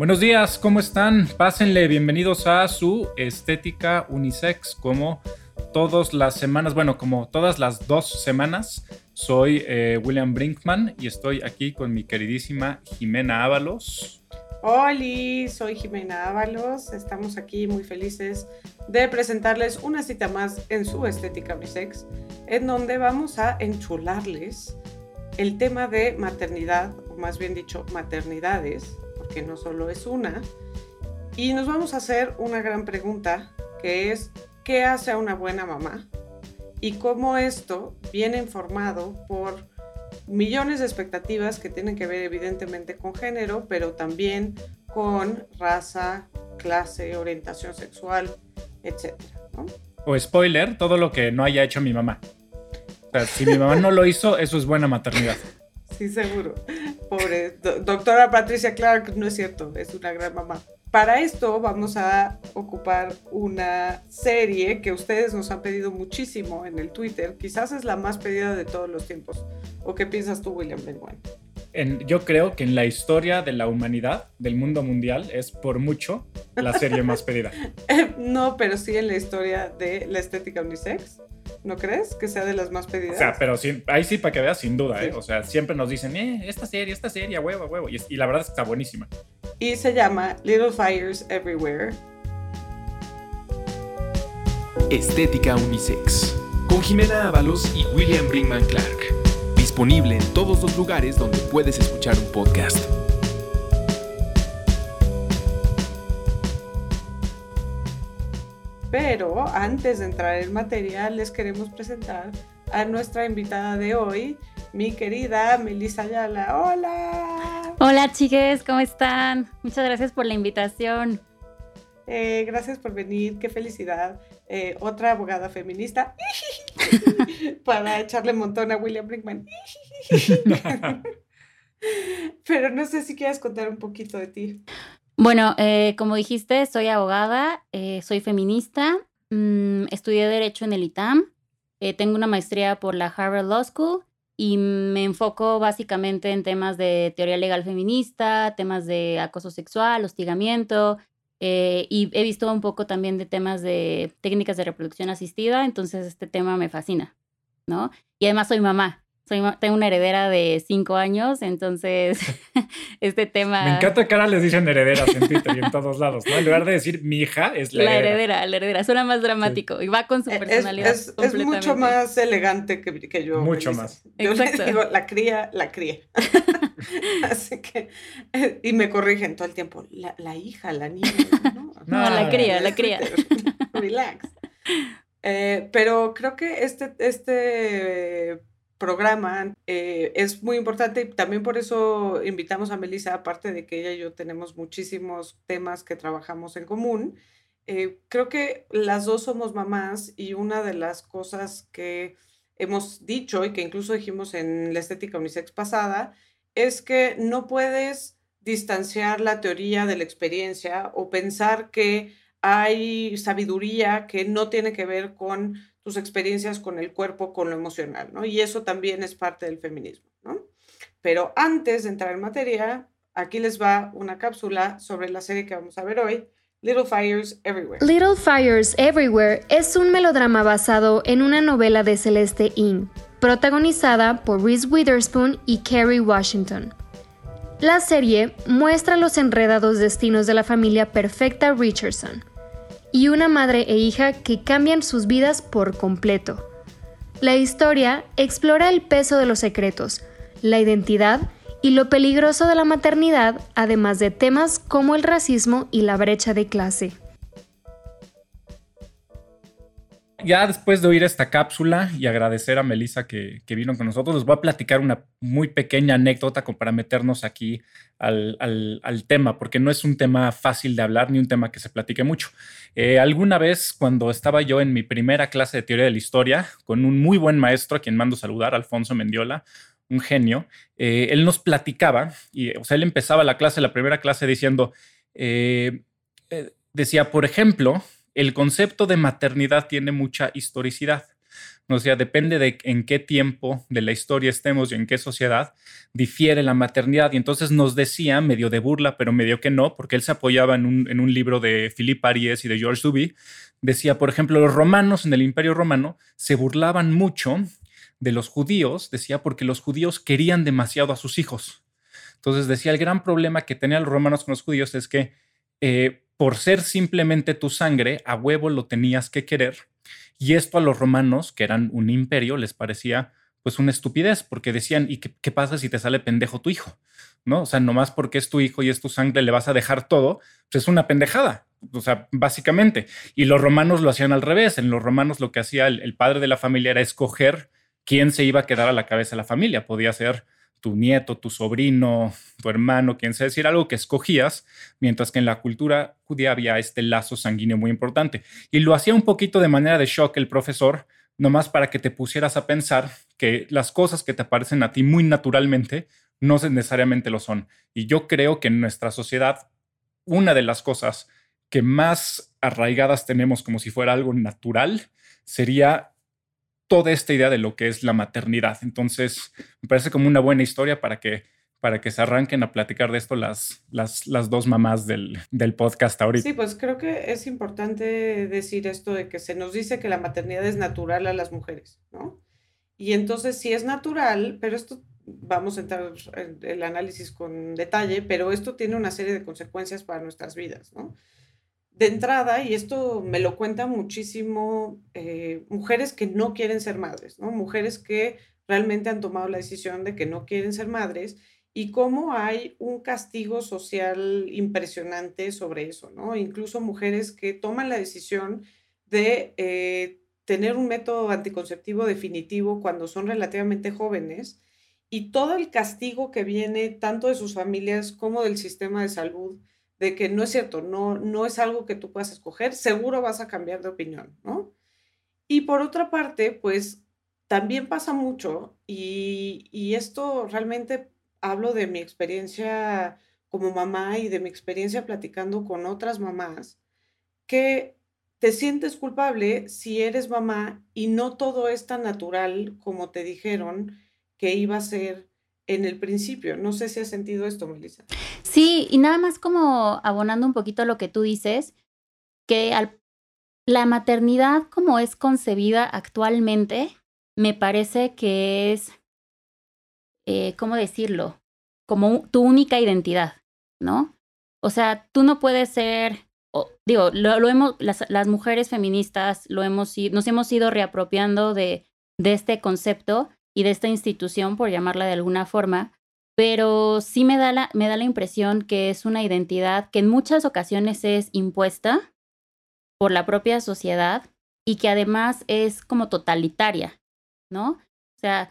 Buenos días, ¿cómo están? Pásenle, bienvenidos a su Estética Unisex, como todas las semanas, bueno, como todas las dos semanas. Soy eh, William Brinkman y estoy aquí con mi queridísima Jimena Ábalos. Hola, soy Jimena Ábalos. Estamos aquí muy felices de presentarles una cita más en su Estética Unisex, en donde vamos a enchularles el tema de maternidad, o más bien dicho, maternidades, porque no solo es una. Y nos vamos a hacer una gran pregunta, que es, ¿qué hace a una buena mamá? Y cómo esto viene informado por millones de expectativas que tienen que ver evidentemente con género, pero también con raza, clase, orientación sexual, etc. O spoiler, todo lo que no haya hecho mi mamá. Si mi mamá no lo hizo, eso es buena maternidad. Sí, seguro. Pobre doctora Patricia Clark, no es cierto, es una gran mamá. Para esto vamos a ocupar una serie que ustedes nos han pedido muchísimo en el Twitter. Quizás es la más pedida de todos los tiempos. ¿O qué piensas tú, William En, yo creo que en la historia de la humanidad, del mundo mundial, es por mucho la serie más pedida. no, pero sí en la historia de la estética unisex. ¿No crees que sea de las más pedidas? O sea, pero ahí sí, para que veas, sin duda, ¿eh? O sea, siempre nos dicen, eh, esta serie, esta serie, huevo, huevo. Y, y la verdad es que está buenísima. Y se llama Little Fires Everywhere. Estética Unisex. Con Jimena Ábalos y William Brinkman Clark. Disponible en todos los lugares donde puedes escuchar un podcast. Pero antes de entrar en material, les queremos presentar a nuestra invitada de hoy, mi querida Melissa Ayala. ¡Hola! Hola, chiques, ¿cómo están? Muchas gracias por la invitación. Eh, gracias por venir, qué felicidad. Eh, otra abogada feminista para echarle montón a William Brinkman. Pero no sé si quieres contar un poquito de ti. Bueno, eh, como dijiste, soy abogada, eh, soy feminista, mm, estudié Derecho en el ITAM, eh, tengo una maestría por la Harvard Law School y me enfoco básicamente en temas de teoría legal feminista, temas de acoso sexual, hostigamiento, y he visto un poco también de temas de técnicas de reproducción asistida, entonces este tema me fascina, ¿no? Y además soy mamá, tengo una heredera de cinco años, entonces este tema... Me encanta que ahora les dicen herederas en Twitter y en todos lados, ¿no? En lugar de decir mi hija, es la, la heredera. La heredera, suena más dramático y va con su personalidad. Es, es, mucho más elegante que, que yo. Mucho más. Yo le digo, la cría, la cría. Así que, eh, y me corrigen todo el tiempo, la, la hija, la niña. No, no la cría, la cría. Relax. Eh, pero creo que este, este programa eh, es muy importante y también por eso invitamos a Melissa, aparte de que ella y yo tenemos muchísimos temas que trabajamos en común. Eh, creo que las dos somos mamás y una de las cosas que hemos dicho y que incluso dijimos en la estética unisex pasada es que no puedes distanciar la teoría de la experiencia o pensar que hay sabiduría que no tiene que ver con tus experiencias con el cuerpo, con lo emocional, ¿no? Y eso también es parte del feminismo, ¿no? Pero antes de entrar en materia, aquí les va una cápsula sobre la serie que vamos a ver hoy, Little Fires Everywhere. Little Fires Everywhere es un melodrama basado en una novela de Celeste Ng, protagonizada por Reese Witherspoon y Kerry Washington. La serie muestra los enredados destinos de la familia perfecta Richardson, y una madre e hija que cambian sus vidas por completo. La historia explora el peso de los secretos, la identidad y lo peligroso de la maternidad, además de temas como el racismo y la brecha de clase. Ya después de oír esta cápsula y agradecer a Melissa que, vino con nosotros, les voy a platicar una muy pequeña anécdota para meternos aquí al, tema, porque no es un tema fácil de hablar ni un tema que se platique mucho. Eh, alguna vez cuando estaba yo en mi primera clase de teoría de la historia, con un muy buen maestro a quien mando saludar, Alfonso Mendiola, un genio, eh, él nos platicaba, y, o sea, él empezaba la clase, la primera clase diciendo, eh, decía, por ejemplo, el concepto de maternidad tiene mucha historicidad. O sea, depende de en qué tiempo de la historia estemos y en qué sociedad difiere la maternidad. Y entonces nos decía, medio de burla, pero medio que no, porque él se apoyaba en un, en un libro de Philippe Aries y de George Duby. Decía, por ejemplo, los romanos en el Imperio Romano se burlaban mucho de los judíos, decía, porque los judíos querían demasiado a sus hijos. Entonces decía, el gran problema que tenían los romanos con los judíos es que eh, por ser simplemente tu sangre, a huevo lo tenías que querer. Y esto a los romanos, que eran un imperio, les parecía pues una estupidez, porque decían, ¿y qué, pasa si te sale pendejo tu hijo? ¿No? O sea, nomás porque es tu hijo y es tu sangre le vas a dejar todo, pues es una pendejada. O sea, básicamente. Y los romanos lo hacían al revés. En los romanos lo que hacía el padre de la familia era escoger quién se iba a quedar a la cabeza de la familia. Podía ser tu nieto, tu sobrino, tu hermano, quien sea, decir algo que escogías, mientras que en la cultura judía había este lazo sanguíneo muy importante. Y lo hacía un poquito de manera de shock el profesor, nomás para que te pusieras a pensar que las cosas que te aparecen a ti muy naturalmente no necesariamente lo son. Y yo creo que en nuestra sociedad, una de las cosas que más arraigadas tenemos como si fuera algo natural sería toda esta idea de lo que es la maternidad. Entonces, me parece como una buena historia para que, para que se arranquen a platicar de esto las, las, las dos mamás del, del podcast ahorita. Sí, pues creo que es importante decir esto de que se nos dice que la maternidad es natural a las mujeres, ¿no? Y entonces sí es natural, pero esto vamos a entrar en el análisis con detalle, pero esto tiene una serie de consecuencias para nuestras vidas, ¿no? De entrada, y esto me lo cuentan muchísimo eh, mujeres que no quieren ser madres, ¿no? Mujeres que realmente han tomado la decisión de que no quieren ser madres y cómo hay un castigo social impresionante sobre eso, ¿no? Incluso mujeres que toman la decisión de eh, tener un método anticonceptivo definitivo cuando son relativamente jóvenes y todo el castigo que viene tanto de sus familias como del sistema de salud de que no es cierto, no, no es algo que tú puedas escoger, seguro vas a cambiar de opinión, ¿no? Y por otra parte, pues también pasa mucho, y, y esto realmente hablo de mi experiencia como mamá y de mi experiencia platicando con otras mamás, que te sientes culpable si eres mamá y no todo es tan natural como te dijeron que iba a ser en el principio. No sé si has sentido esto, Melissa. Sí, y nada más como abonando un poquito lo que tú dices, que la maternidad como es concebida actualmente, me parece que es, eh, ¿cómo decirlo? Como tu única identidad, ¿no? O sea, tú no puedes ser, digo, lo, hemos, las, mujeres feministas lo hemos, nos hemos ido reapropiando de este concepto y de esta institución, por llamarla de alguna forma, pero sí me da, la, me da la impresión que es una identidad que en muchas ocasiones es impuesta por la propia sociedad y que además es como totalitaria, ¿no? O sea,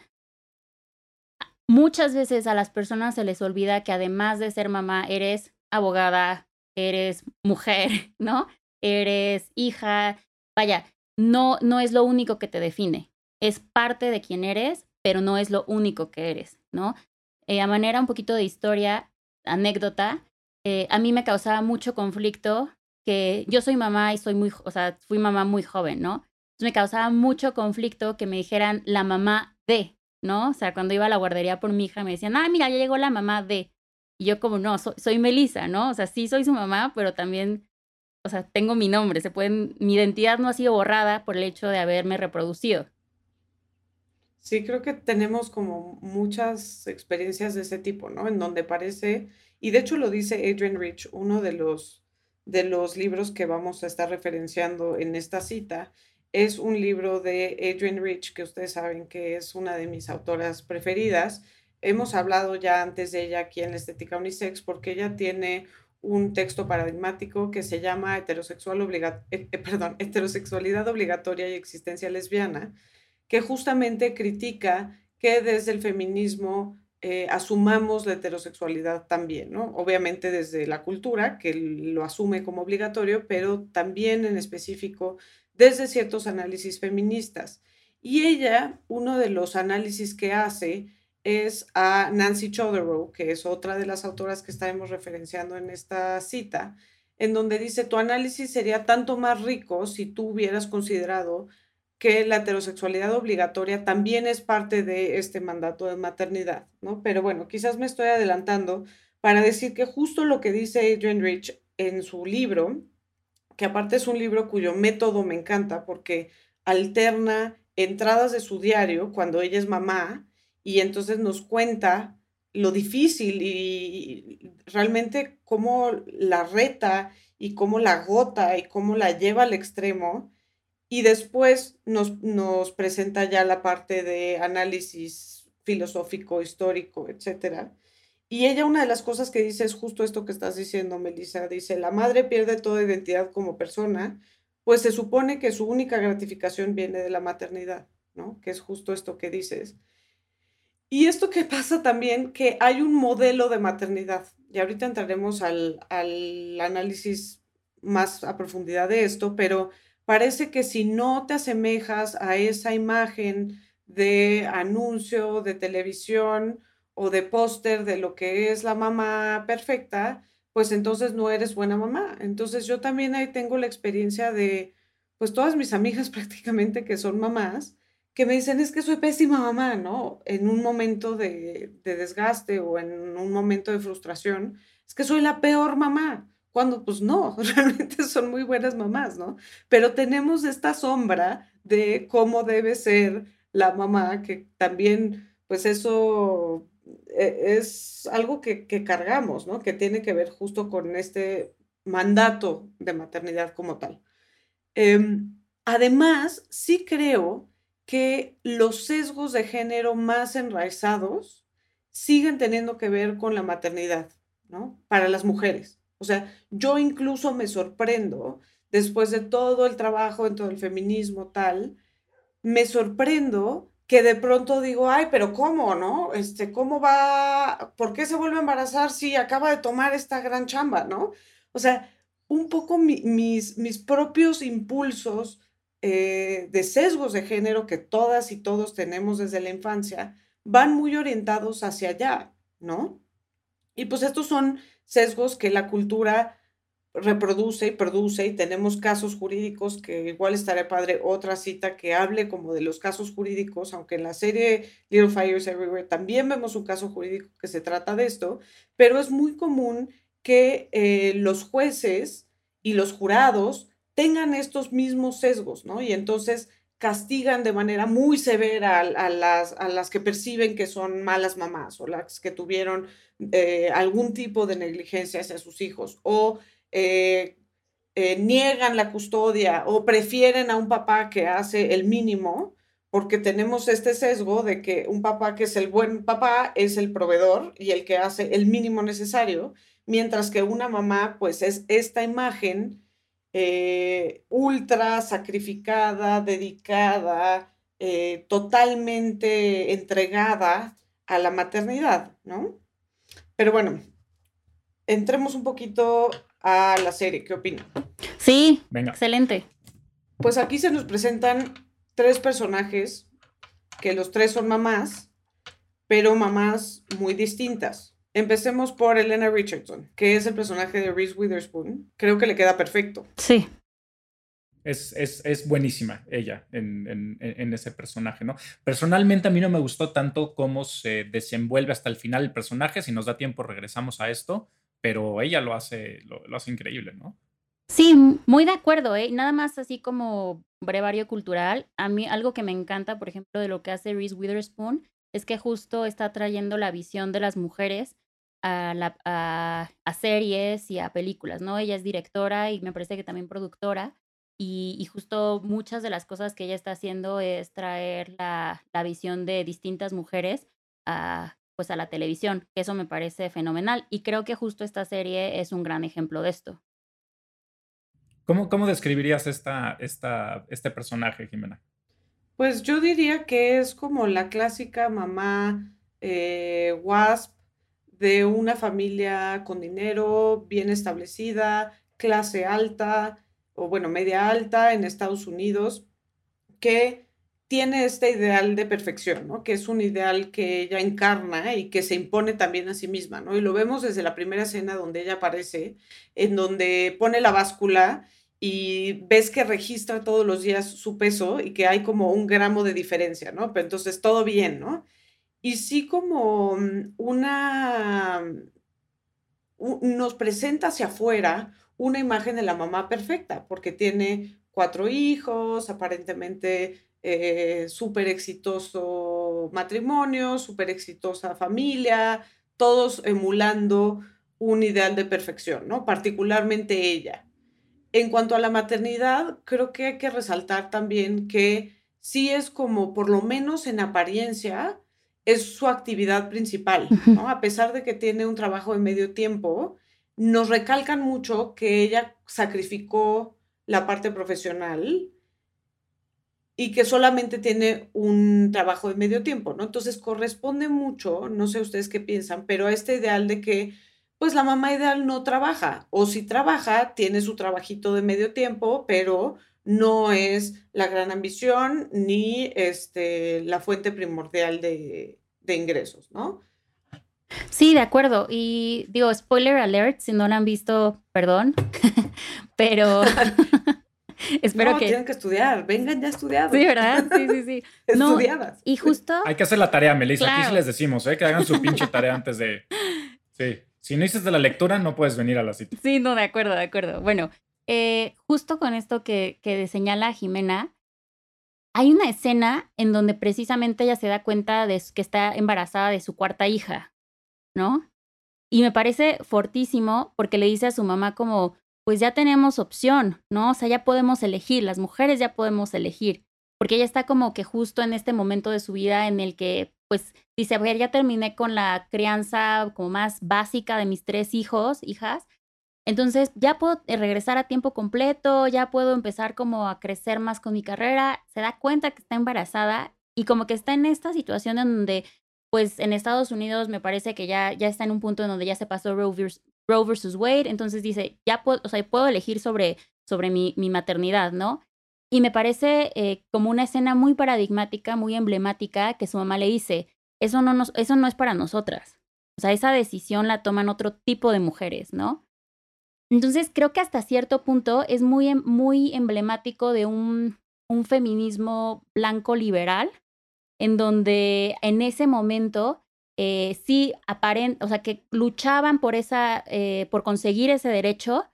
muchas veces a las personas se les olvida que además de ser mamá, eres abogada, eres mujer, ¿no? Eres hija, vaya, no, no es lo único que te define, es parte de quien eres, pero no es lo único que eres, ¿no? Eh, a manera un poquito de historia, anécdota, eh, a mí me causaba mucho conflicto que yo soy mamá y soy muy, o sea, fui mamá muy joven, ¿no? Entonces me causaba mucho conflicto que me dijeran la mamá de, ¿no? O sea, cuando iba a la guardería por mi hija me decían, ah, mira, ya llegó la mamá de. Y yo como, no, soy, soy Melissa, ¿no? O sea, sí soy su mamá, pero también, o sea, tengo mi nombre, se pueden, mi identidad no ha sido borrada por el hecho de haberme reproducido. Sí, creo que tenemos como muchas experiencias de ese tipo, ¿no? En donde parece, y de hecho lo dice Adrian Rich, uno de los, de los libros que vamos a estar referenciando en esta cita, es un libro de Adrian Rich, que ustedes saben que es una de mis autoras preferidas. Hemos hablado ya antes de ella aquí en la Estética Unisex porque ella tiene un texto paradigmático que se llama Heterosexual obliga eh, eh, perdón, Heterosexualidad Obligatoria y Existencia Lesbiana, que justamente critica que desde el feminismo eh, asumamos la heterosexualidad también, ¿no? Obviamente desde la cultura, que lo asume como obligatorio, pero también en específico desde ciertos análisis feministas. Y ella, uno de los análisis que hace es a Nancy Chodorow, que es otra de las autoras que estaremos referenciando en esta cita, en donde dice, tu análisis sería tanto más rico si tú hubieras considerado que la heterosexualidad obligatoria también es parte de este mandato de maternidad, ¿no? Pero bueno, quizás me estoy adelantando para decir que justo lo que dice Adrienne Rich en su libro, que aparte es un libro cuyo método me encanta porque alterna entradas de su diario cuando ella es mamá y entonces nos cuenta lo difícil y realmente cómo la reta y cómo la agota y cómo la lleva al extremo. Y después nos, nos presenta ya la parte de análisis filosófico, histórico, etcétera. Y ella una de las cosas que dice es justo esto que estás diciendo, Melissa. Dice, la madre pierde toda identidad como persona, pues se supone que su única gratificación viene de la maternidad, ¿no? Que es justo esto que dices. Y esto que pasa también, que hay un modelo de maternidad, y ahorita entraremos al, al análisis más a profundidad de esto, pero parece que si no te asemejas a esa imagen de anuncio de televisión o de póster de lo que es la mamá perfecta, pues entonces no eres buena mamá. Entonces yo también ahí tengo la experiencia de, pues todas mis amigas prácticamente que son mamás, que me dicen es que soy pésima mamá, ¿no? En un momento de, desgaste o en un momento de frustración, es que soy la peor mamá, cuando pues no, realmente son muy buenas mamás, ¿no? Pero tenemos esta sombra de cómo debe ser la mamá, que también, pues eso e, es algo que, cargamos, ¿no? Que tiene que ver justo con este mandato de maternidad como tal. Em, además, sí creo que los sesgos de género más enraizados siguen teniendo que ver con la maternidad, ¿no? Para las mujeres. O sea, yo incluso me sorprendo, después de todo el trabajo en todo el feminismo tal, me sorprendo que de pronto digo, ay, pero ¿cómo, no? Este, ¿cómo va? ¿Por qué se vuelve a embarazar si acaba de tomar esta gran chamba, no? O sea, un poco mis, mis propios impulsos eh, de sesgos de género que todas y todos tenemos desde la infancia van muy orientados hacia allá, ¿no? Y pues estos son sesgos que la cultura reproduce y produce y tenemos casos jurídicos que igual estaré padre otra cita que hable como de los casos jurídicos, aunque en la serie Little Fires Everywhere también vemos un caso jurídico que se trata de esto, pero es muy común que eh, los jueces y los jurados tengan estos mismos sesgos, ¿no? Y entonces castigan de manera muy severa a, las, a las que perciben que son malas mamás o las que tuvieron eh, algún tipo de negligencia hacia sus hijos o eh, eh, niegan la custodia o prefieren a un papá que hace el mínimo porque tenemos este sesgo de que un papá que es el buen papá es el proveedor y el que hace el mínimo necesario, mientras que una mamá pues es esta imagen eh, ultra sacrificada, dedicada, eh, totalmente entregada a la maternidad, ¿no? Pero bueno, entremos un poquito a la serie, ¿qué opinan? Sí, Venga. excelente. Pues aquí se nos presentan tres personajes, que los tres son mamás, pero mamás muy distintas. Empecemos por Elena Richardson, que es el personaje de Reese Witherspoon. Creo que le queda perfecto. Sí. Es, es, buenísima ella en, ese personaje, ¿no? Personalmente a mí no me gustó tanto cómo se desenvuelve hasta el final el personaje, si nos da tiempo regresamos a esto, pero ella lo hace, lo, hace increíble, ¿no? Sí, muy de acuerdo, ¿eh? Nada más así como brevario cultural, a mí algo que me encanta, por ejemplo, de lo que hace Reese Witherspoon, es que justo está trayendo la visión de las mujeres a, la, a, series y a películas, ¿no? Ella es directora y me parece que también productora. Y, justo muchas de las cosas que ella está haciendo es traer la, la visión de distintas mujeres a, pues a la televisión, que eso me parece fenomenal. Y creo que justo esta serie es un gran ejemplo de esto. ¿Cómo, cómo describirías esta, esta, este personaje, Jimena? Pues yo diría que es como la clásica mamá eh, wasp de una familia con dinero, bien establecida, clase alta o bueno, media alta en Estados Unidos, que tiene este ideal de perfección, ¿no? Que es un ideal que ella encarna y que se impone también a sí misma, ¿no? Y lo vemos desde la primera escena donde ella aparece, en donde pone la báscula y ves que registra todos los días su peso y que hay como un gramo de diferencia, ¿no? Pero entonces todo bien, ¿no? Y sí como mm, una, nos presenta hacia afuera una imagen de la mamá perfecta, porque tiene cuatro hijos, aparentemente eh, súper exitoso matrimonio, súper exitosa familia, todos emulando un ideal de perfección, ¿no? Particularmente ella. En cuanto a la maternidad, creo que hay que resaltar también que sí es como, por lo menos en apariencia, es su actividad principal, ¿no? A pesar de que tiene un trabajo de medio tiempo, nos recalcan mucho que ella sacrificó la parte profesional y que solamente tiene un trabajo de medio tiempo, ¿no? Entonces corresponde mucho, no sé ustedes qué piensan, pero a este ideal de que pues la mamá ideal no trabaja, o si trabaja, tiene su trabajito de medio tiempo, pero no es la gran ambición ni este, la fuente primordial de, ingresos, ¿no? Sí, de acuerdo. Y digo, spoiler alert, si no la han visto, perdón, pero espero no, que... tienen que estudiar, vengan ya estudiados. Sí, ¿verdad? Sí, sí, sí. Estudiadas. y justo... Hay que hacer la tarea, Melissa. Aquí sí les decimos, ¿eh? que hagan su pinche tarea antes de... Sí. Si no hiciste la lectura, no puedes venir a la cita. Sí, no, de acuerdo, de acuerdo. Bueno, eh, justo con esto que, que señala Jimena, hay una escena en donde precisamente ella se da cuenta de que está embarazada de su cuarta hija, ¿no? Y me parece fortísimo porque le dice a su mamá como, pues ya tenemos opción, ¿no? O sea, ya podemos elegir, las mujeres ya podemos elegir, porque ella está como que justo en este momento de su vida en el que pues dice, ver, ya terminé con la crianza como más básica de mis tres hijos, hijas, entonces ya puedo eh, regresar a tiempo completo, ya puedo empezar como a crecer más con mi carrera, se da cuenta que está embarazada y como que está en esta situación en donde, pues en Estados Unidos me parece que ya, ya está en un punto en donde ya se pasó Roe versus, Wade, entonces dice, ya puedo, o sea, puedo elegir sobre, sobre mi, mi maternidad, ¿no? Y me parece eh, como una escena muy paradigmática, muy emblemática, que su mamá le dice, eso no, nos, eso no es para nosotras. O sea, esa decisión la toman otro tipo de mujeres, ¿no? Entonces, creo que hasta cierto punto es muy, em, muy emblemático de un, un feminismo blanco liberal, en donde en ese momento eh, sí o sea, que luchaban por esa, eh, por conseguir ese derecho,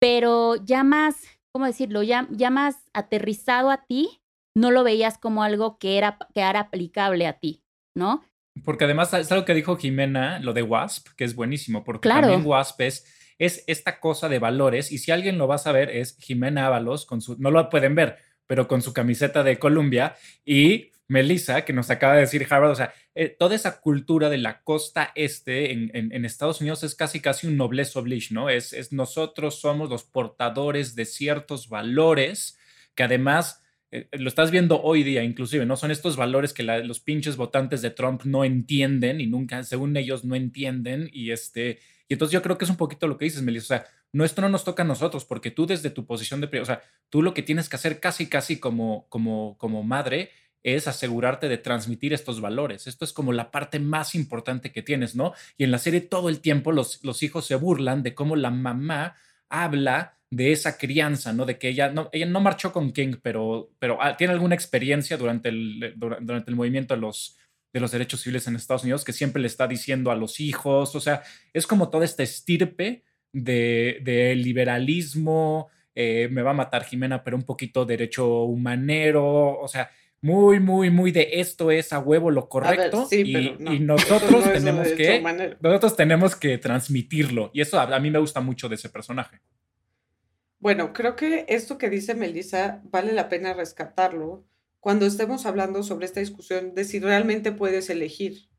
pero ya más ¿cómo decirlo? Ya, ya más aterrizado a ti, no lo veías como algo que era, que era aplicable a ti, ¿no? Porque además es algo que dijo Jimena, lo de WASP, que es buenísimo, porque también WASP es, es esta cosa de valores, y si alguien lo va a saber es Jimena Ábalos, con su, no lo pueden ver, pero con su camiseta de Columbia, y Melissa, que nos acaba de decir Harvard, o sea, eh, toda esa cultura de la costa este en, Estados Unidos es casi casi un noblesse oblige, ¿no? Es, es nosotros somos los portadores de ciertos valores que además eh, lo estás viendo hoy día, inclusive, ¿no? Son estos valores que los pinches votantes de Trump no entienden y nunca, según ellos, no entienden. Y este, y entonces yo creo que es un poquito lo que dices, Melissa. O sea, no, esto no nos toca a nosotros, porque tú desde tu posición de, o sea, tú lo que tienes que hacer casi, casi como, como, como madre es asegurarte de transmitir estos valores. Esto es como la parte más importante que tienes, ¿no? Y en la serie todo el tiempo los, los hijos se burlan de cómo la mamá habla de esa crianza, ¿no? De que ella no, ella no marchó con King, pero, pero ah, tiene alguna experiencia durante el, durante el movimiento de los, de los derechos civiles en Estados Unidos que siempre le está diciendo a los hijos, o sea, es como toda esta estirpe de, de liberalismo, eh, me va a matar Jimena, pero un poquito derecho humanero, o sea, muy, muy, muy de esto es a huevo lo correcto y, nosotros tenemos que nosotros tenemos que transmitirlo y eso a, mí me gusta mucho de ese personaje. Bueno, creo que esto que dice Melissa vale la pena rescatarlo cuando estemos hablando sobre esta discusión de si realmente puedes elegir,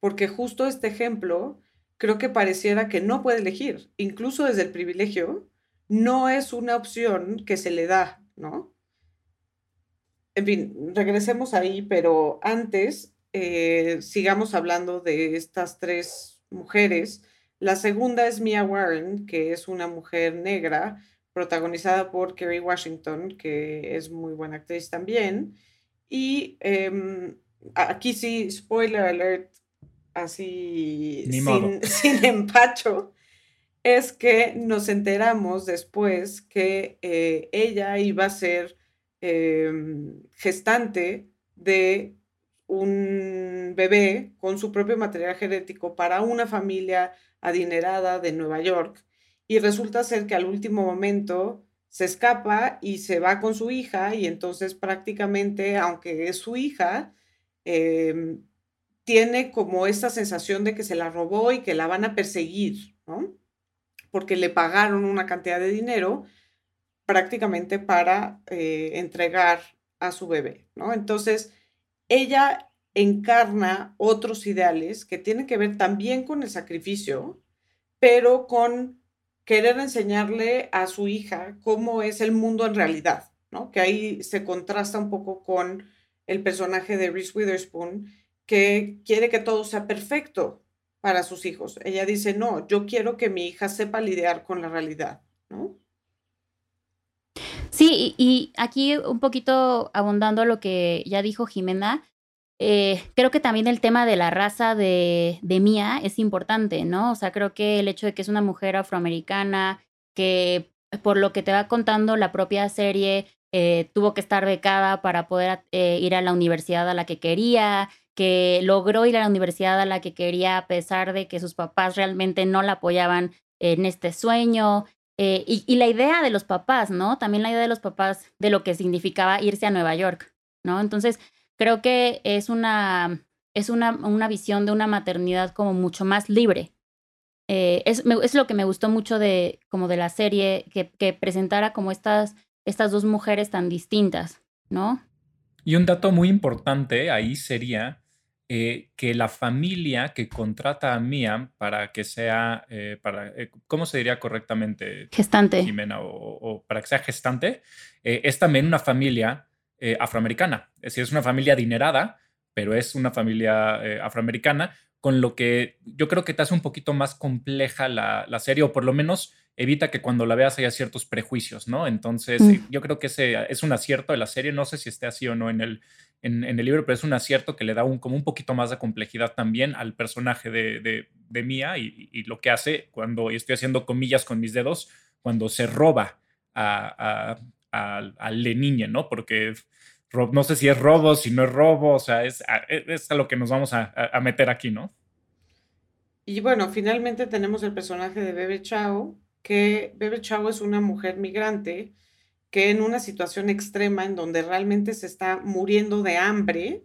porque justo este ejemplo creo que pareciera que no puede elegir, incluso desde el privilegio, no es una opción que se le da, ¿no? en fin, regresemos ahí, pero antes eh, sigamos hablando de estas tres mujeres. La segunda es Mia Warren, que es una mujer negra, protagonizada por Kerry Washington, que es muy buena actriz también. Y em, aquí sí, spoiler alert, así sin, sin, empacho. es que nos enteramos después que eh, ella iba a ser em, gestante de un bebé con su propio material genético para una familia adinerada de Nueva York y resulta ser que al último momento se escapa y se va con su hija y entonces prácticamente, aunque es su hija, em, tiene como esta sensación de que se la robó y que la van a perseguir, ¿no? porque le pagaron una cantidad de dinero prácticamente para eh, entregar a su bebé, ¿no? Entonces, ella encarna otros ideales que tienen que ver también con el sacrificio, pero con querer enseñarle a su hija cómo es el mundo en realidad, ¿no? Que ahí se contrasta un poco con el personaje de Reese Witherspoon, que quiere que todo sea perfecto, para sus hijos. Ella dice, no, yo quiero que mi hija sepa lidiar con la realidad, ¿no? Sí, y, aquí un poquito abundando lo que ya dijo Jimena, eh, creo que también el tema de la raza de, de Mía es importante, ¿no? O sea, creo que el hecho de que es una mujer afroamericana, que por lo que te va contando la propia serie, eh, tuvo que estar becada para poder eh, ir a la universidad a la que quería, que logró ir a la universidad a la que quería a pesar de que sus papás realmente no la apoyaban en este sueño. Y, la idea de los papás, ¿no? También la idea de los papás de lo que significaba irse a Nueva York, ¿no? Entonces, creo que es una, es una, una visión de una maternidad como mucho más libre. Eh, es, es, lo que me gustó mucho de, como de la serie, que, que presentara como estas, estas dos mujeres tan distintas, ¿no? Y un dato muy importante ahí sería eh, que la familia que contrata a Mia para que sea, eh, para, eh, ¿cómo se diría correctamente? Gestante. Jimena, o, para que sea gestante, es también una familia afroamericana. Es decir, es una familia adinerada, pero es una familia afroamericana, con lo que yo creo que te hace un poquito más compleja la, la serie, o por lo menos evita que cuando la veas haya ciertos prejuicios, ¿no? Entonces, mm. yo creo que ese es un acierto de la serie. No sé si esté así o no en el, en, el libro, pero es un acierto que le da un, como un poquito más de complejidad también al personaje de, de, de Mia y, lo que hace cuando, y estoy haciendo comillas con mis dedos, cuando se roba a, a, a, niña, ¿no? Porque no sé si es robo, si no es robo, o sea, es, es a lo que nos vamos a, meter aquí, ¿no? Y bueno, finalmente tenemos el personaje de Bebe Chao, que Bebe Chao es una mujer migrante que en una situación extrema en donde realmente se está muriendo de hambre,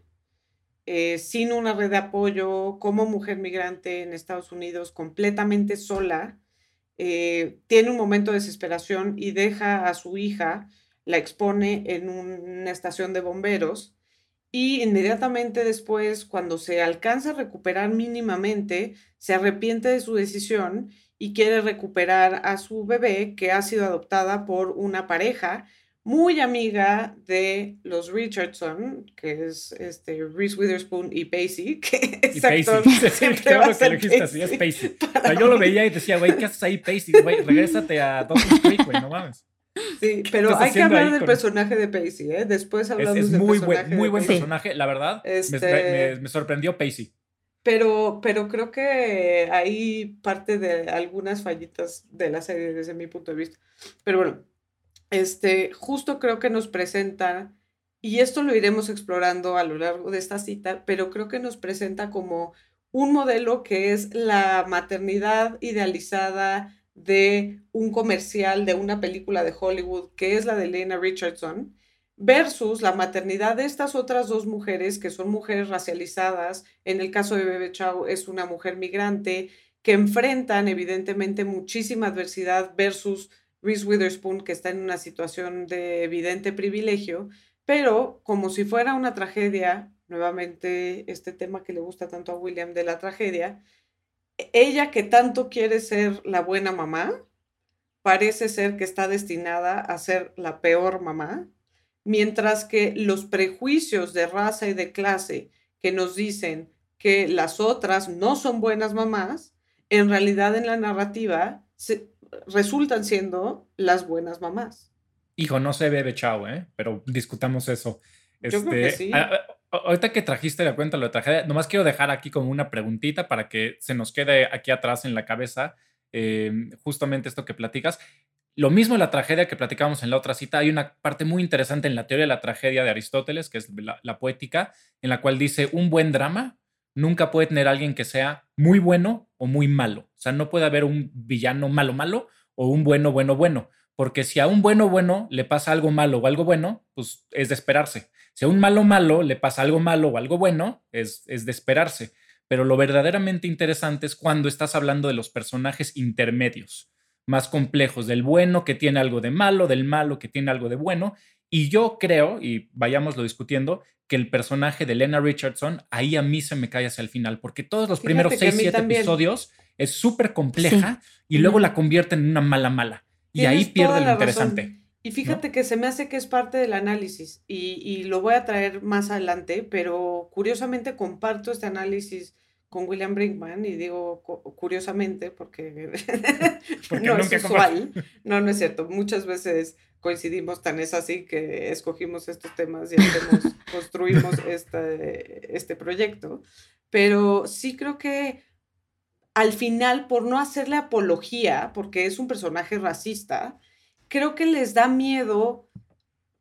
eh, sin una red de apoyo, como mujer migrante en Estados Unidos, completamente sola, eh, tiene un momento de desesperación y deja a su hija, la expone en una estación de bomberos y inmediatamente después, cuando se alcanza a recuperar mínimamente, se arrepiente de su decisión y quiere recuperar a su bebé que ha sido adoptada por una pareja muy amiga de los Richardson, que es este Reese Witherspoon y Pacey, que es actor, claro que lo dijiste así, es Pacey. O sea, yo lo veía y decía, güey, ¿qué haces ahí, Pacey? Güey, regrésate a Dawson's Creek, güey, no mames. Sí, pero hay que hablar del personaje de Pacey, ¿eh? Después hablamos es, es muy personaje. Buen, muy buen personaje, la verdad. Este... Me, me, me sorprendió Pacey. Pero, pero creo que hay parte de algunas fallitas de la serie desde mi punto de vista. Pero bueno, este, justo creo que nos presenta, y esto lo iremos explorando a lo largo de esta cita, pero creo que nos presenta como un modelo que es la maternidad idealizada de un comercial, de una película de Hollywood, que es la de Lena Richardson, versus la maternidad de estas otras dos mujeres, que son mujeres racializadas. En el caso de Bebe Chao es una mujer migrante, que enfrentan evidentemente muchísima adversidad versus Reese Witherspoon, que está en una situación de evidente privilegio, pero como si fuera una tragedia, nuevamente este tema que le gusta tanto a William de la tragedia, ella que tanto quiere ser la buena mamá, parece ser que está destinada a ser la peor mamá mientras que los prejuicios de raza y de clase que nos dicen que las otras no son buenas mamás, en realidad en la narrativa resultan siendo las buenas mamás. Hijo, no se bebe chao, ¿eh? pero discutamos eso. Yo creo que este, sí. Ahorita que trajiste la cuenta lo tragedia, nomás quiero dejar aquí como una preguntita para que se nos quede aquí atrás en la cabeza eh, justamente esto que platicas. Lo mismo la tragedia que platicábamos en la otra cita, hay una parte muy interesante en la teoría de la tragedia de Aristóteles, que es la, poética, en la cual dice, un buen drama nunca puede tener alguien que sea muy bueno o muy malo. O sea, no puede haber un villano malo malo o un bueno bueno bueno, porque si a un bueno bueno le pasa algo malo o algo bueno, pues es de esperarse. Si a un malo malo le pasa algo malo o algo bueno, es, es de esperarse. Pero lo verdaderamente interesante es cuando estás hablando de los personajes intermedios más complejos, del bueno que tiene algo de malo, del malo que tiene algo de bueno. Y yo creo, y vayámoslo discutiendo, que el personaje de Lena Richardson, ahí a mí se me cae hacia el final, porque todos los primeros seis, siete episodios es súper compleja y luego la convierte en una mala mala. Y ahí pierde lo interesante. Y fíjate que se me hace que es parte del análisis y, y, lo voy a traer más adelante, pero curiosamente comparto este análisis con William Brinkman y digo curiosamente porque, no es usual. No, no es cierto. Muchas veces coincidimos, tan es así que escogimos estos temas y construimos este, este proyecto. Pero sí creo que al final, por no hacerle apología, porque es un personaje racista, creo que les da miedo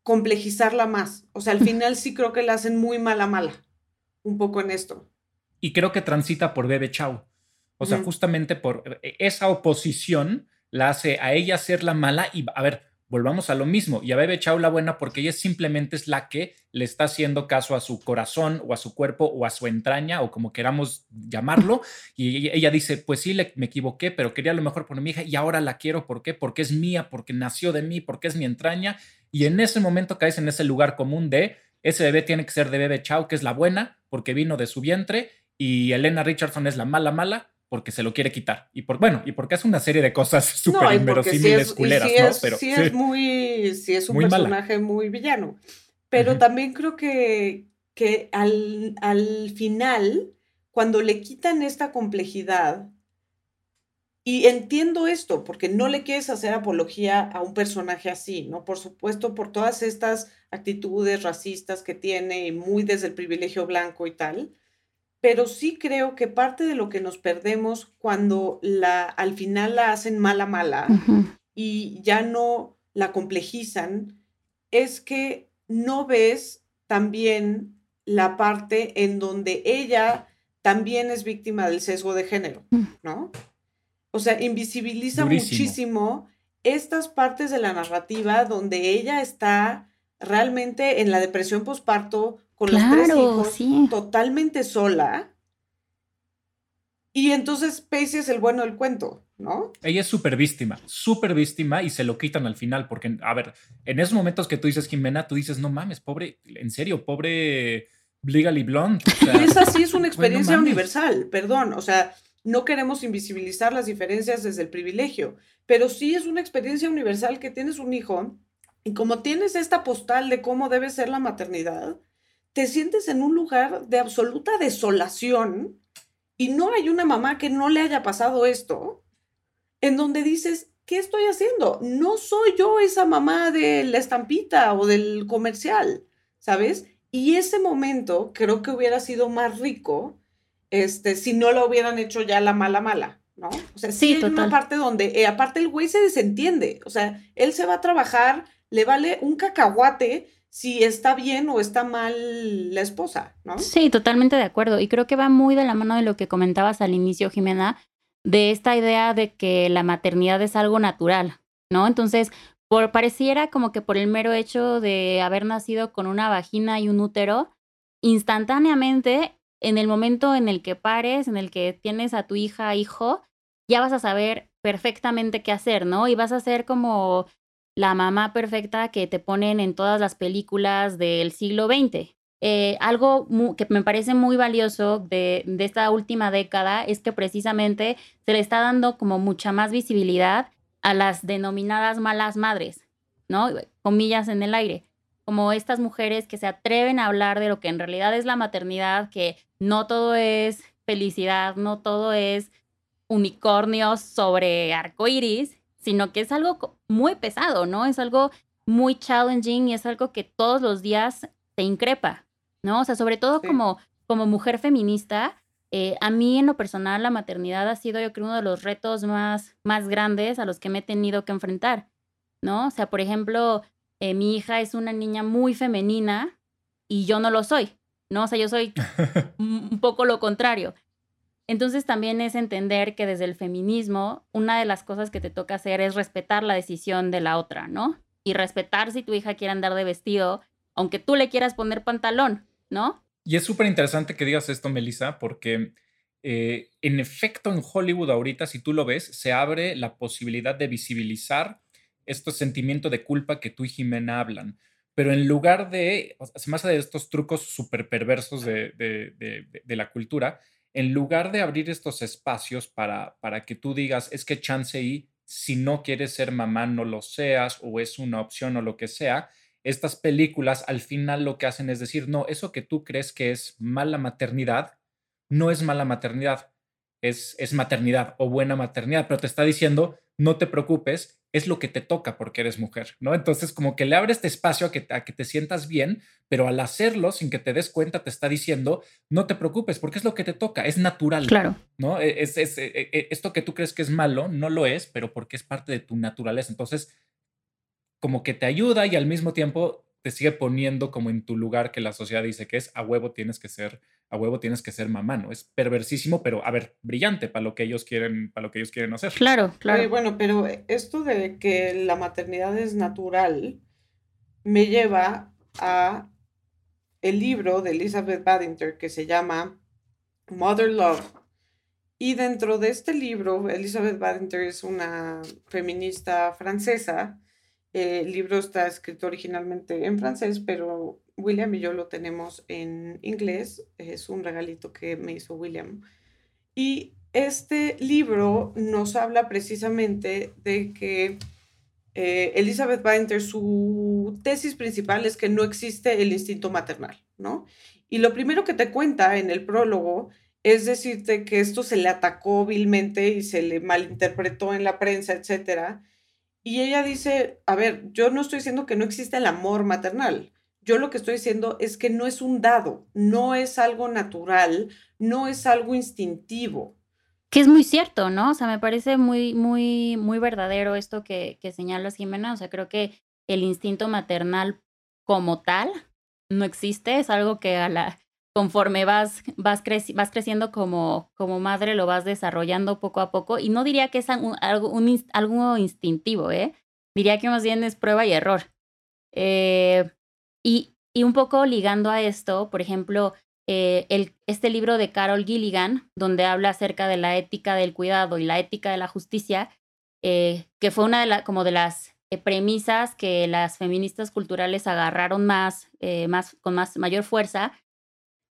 complejizarla más. O sea, al final sí creo que la hacen muy mala mala, un poco en esto y creo que transita por Bebe Chao. O sea, justamente por e, esa oposición la hace a ella ser la mala y, a ver, volvamos a lo mismo, y a Bebe Chao la buena porque ella simplemente es la que le está haciendo caso a su corazón o a su cuerpo o a su entraña o como queramos llamarlo, y ella dice, pues sí, me equivoqué, pero quería lo mejor por mi hija y ahora la quiero, ¿por qué? Porque es mía, porque nació de mí, porque es mi entraña, y en ese momento caes en ese lugar común de, ese bebé tiene que ser de Bebe Chao, que es la buena, porque vino de su vientre, y Elena Richardson es la mala mala porque se lo quiere quitar. Y por, bueno, y porque hace una serie de cosas súper inverosímiles, culeras, ¿no? Pero sí, es muy, sí es un personaje muy villano. Pero también creo que, que al, al final, cuando le quitan esta complejidad, y entiendo esto, porque no le quieres hacer apología a un personaje así, ¿no? Por supuesto, por todas estas actitudes racistas que tiene y muy desde el privilegio blanco y tal, pero sí creo que parte de lo que nos perdemos cuando la, al final la hacen mala mala y ya no la complejizan, es que no ves también la parte en donde ella también es víctima del sesgo de género, mm. ¿no? O sea, invisibiliza muchísimo estas partes de la narrativa donde ella está realmente en la depresión postparto con los tres hijos, totalmente sola. Y entonces Pacey es el bueno del cuento, ¿no? Ella es súper víctima, súper víctima y se lo quitan al final, porque, a ver, en esos momentos que tú dices, Jimena, tú dices, no mames, pobre, en serio, pobre Legally Blonde. y esa sí es una experiencia universal, perdón, o sea, no queremos invisibilizar las diferencias desde el privilegio, pero sí es una experiencia universal que tienes un hijo y como tienes esta postal de cómo debe ser la maternidad, te sientes en un lugar de absoluta desolación y no hay una mamá que no le haya pasado esto, en donde dices, ¿qué estoy haciendo? No soy yo esa mamá de la estampita o del comercial, ¿sabes? Y ese momento creo que hubiera sido más rico este, si no lo hubieran hecho ya la mala mala, ¿no? O sea, sí, hay una parte donde, eh, aparte el güey se desentiende, o sea, él se va a trabajar, le vale un cacahuate si está bien o está mal la esposa, ¿no? Sí, totalmente de acuerdo. Y creo que va muy de la mano de lo que comentabas al inicio, Jimena, de esta idea de que la maternidad es algo natural, ¿no? Entonces, por, pareciera como que por el mero hecho de haber nacido con una vagina y un útero, instantáneamente, en el momento en el que pares, en el que tienes a tu hija, hijo, ya vas a saber perfectamente qué hacer, ¿no? Y vas a ser como la mamá perfecta que te ponen en todas las películas del siglo XX. Eh, algo que me parece muy valioso de, esta última década es que precisamente se le está dando como mucha más visibilidad a las denominadas malas madres, ¿no? Comillas en el aire, como estas mujeres que se atreven a hablar de lo que en realidad es la maternidad, que no todo es felicidad, no todo es unicornios sobre arcoiris, sino que es algo muy pesado, ¿no? Es algo muy challenging y es algo que todos los días te increpa, ¿no? O sea, sobre todo como, como mujer feminista, Eh, a mí en lo personal la maternidad ha sido yo creo uno de los retos más, más grandes a los que me he tenido que enfrentar, ¿no? O sea, por ejemplo, eh, mi hija es una niña muy femenina y yo no lo soy, ¿no? O sea, yo soy un poco lo contrario. Entonces también es entender que desde el feminismo, una de las cosas que te toca hacer es respetar la decisión de la otra, ¿no? Y respetar si tu hija quiere andar de vestido, aunque tú le quieras poner pantalón, ¿no? Y es súper interesante que digas esto, Melissa, porque eh, en efecto en Hollywood ahorita, si tú lo ves, se abre la posibilidad de visibilizar este sentimiento de culpa que tú y Jimena hablan. Pero en lugar de, más de estos trucos súper perversos de, de, la cultura, en lugar de abrir estos espacios para, para que tú digas, es que chance y si no quieres ser mamá, no lo seas, o es una opción o lo que sea, estas películas al final lo que hacen es decir, no, eso que tú crees que es mala maternidad, no es mala maternidad, es, es maternidad o buena maternidad, pero te está diciendo, no te preocupes, es lo que te toca porque eres mujer, ¿no? Entonces, como que le abre este espacio a que, a que te sientas bien, pero al hacerlo, sin que te des cuenta, te está diciendo, no te preocupes porque es lo que te toca, es natural. Claro. ¿No? E, es, es, e, e, esto que tú crees que es malo, no lo es, pero porque es parte de tu naturaleza. Entonces, como que te ayuda y al mismo tiempo te sigue poniendo como en tu lugar que la sociedad dice que es a huevo tienes que ser, a huevo tienes que ser mamá, ¿no? Es perversísimo, pero a ver, brillante para lo que ellos quieren, para lo que ellos quieren hacer. Claro, claro. bueno, pero esto de que la maternidad es natural me lleva a el libro de Elizabeth Badinter que se llama Mother Love. Y dentro de este libro, Elizabeth Badinter es una feminista francesa el libro está escrito originalmente en francés, pero William y yo lo tenemos en inglés. Es un regalito que me hizo William. Y este libro nos habla precisamente de que eh, Elizabeth Binder, su tesis principal es que no existe el instinto maternal, ¿no? Y lo primero que te cuenta en el prólogo es decirte que esto se le atacó vilmente y se le malinterpretó en la prensa, etcétera y ella dice, a ver, yo no estoy diciendo que no existe el amor maternal. Yo lo que estoy diciendo es que no es un dado, no es algo natural, no es algo instintivo. Que es muy cierto, ¿no? O sea, me parece muy, muy, muy verdadero esto que, que señalas, Jimena. O sea, creo que el instinto maternal como tal no existe, es algo que a la, conforme vas, vas, vas creciendo como, como madre, lo vas desarrollando poco a poco. Y no diría que es algo, algo instintivo, ¿eh? Diría que más bien es prueba y error. Eh, y, y, un poco ligando a esto, por ejemplo, eh, el, este libro de Carol Gilligan, donde habla acerca de la ética del cuidado y la ética de la justicia, eh, que fue una de, la, como de las premisas que las feministas culturales agarraron más, más con más, mayor fuerza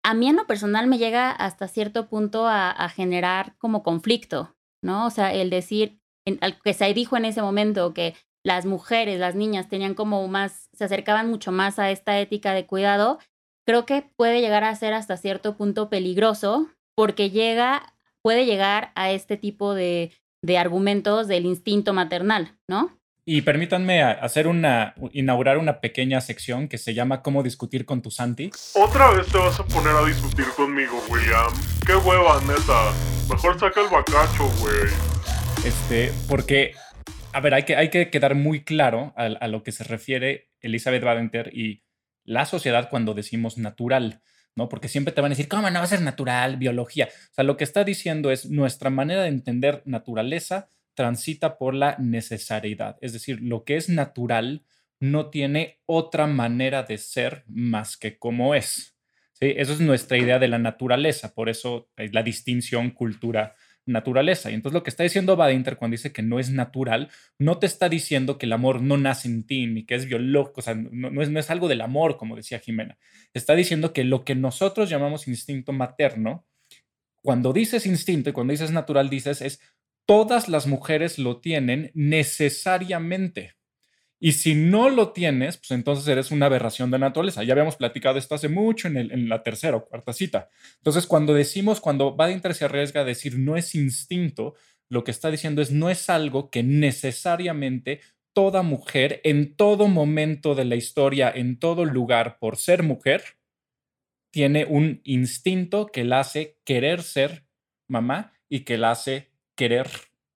a mí en lo personal me llega hasta cierto punto a, generar como conflicto, ¿no? O sea, el decir, en, que se dijo en ese momento que las mujeres, las niñas tenían como más, se acercaban mucho más a esta ética de cuidado, creo que puede llegar a ser hasta cierto punto peligroso porque llega, puede llegar a este tipo de, de argumentos del instinto maternal, ¿no? Y permítanme hacer una, inaugurar una pequeña sección que se llama Cómo discutir con tu Santi. Otra vez te vas a poner a discutir conmigo, William. Qué hueva, neta. Mejor saca el bacacho, güey. Este, porque, a ver, hay que, hay que quedar muy claro a, a lo que se refiere Elizabeth Badenter y la sociedad cuando decimos natural. ¿no? Porque siempre te van a decir, ¿cómo no va a ser natural? Biología. O sea, lo que está diciendo es nuestra manera de entender naturaleza transita por la necesariedad, es decir, lo que es natural no tiene otra manera de ser más que como es. Eso es nuestra idea de la naturaleza, por eso es la distinción cultura naturaleza. Y entonces lo que está diciendo Badinter cuando dice que no es natural, no te está diciendo que el amor no nace en ti, ni que es biológico, o sea, no, es, no es algo del amor, como decía Jimena. Está diciendo que lo que nosotros llamamos instinto materno, cuando dices instinto y cuando dices natural, dices es todas las mujeres lo tienen necesariamente. Y si no lo tienes, pues entonces eres una aberración de naturaleza. Ya habíamos platicado esto hace mucho en, en la tercera o cuarta cita. Entonces, cuando decimos, cuando Badinter se arriesga a decir no es instinto, lo que está diciendo es no es algo que necesariamente toda mujer en todo momento de la historia, en todo lugar, por ser mujer, tiene un instinto que la hace querer ser mamá y que la hace querer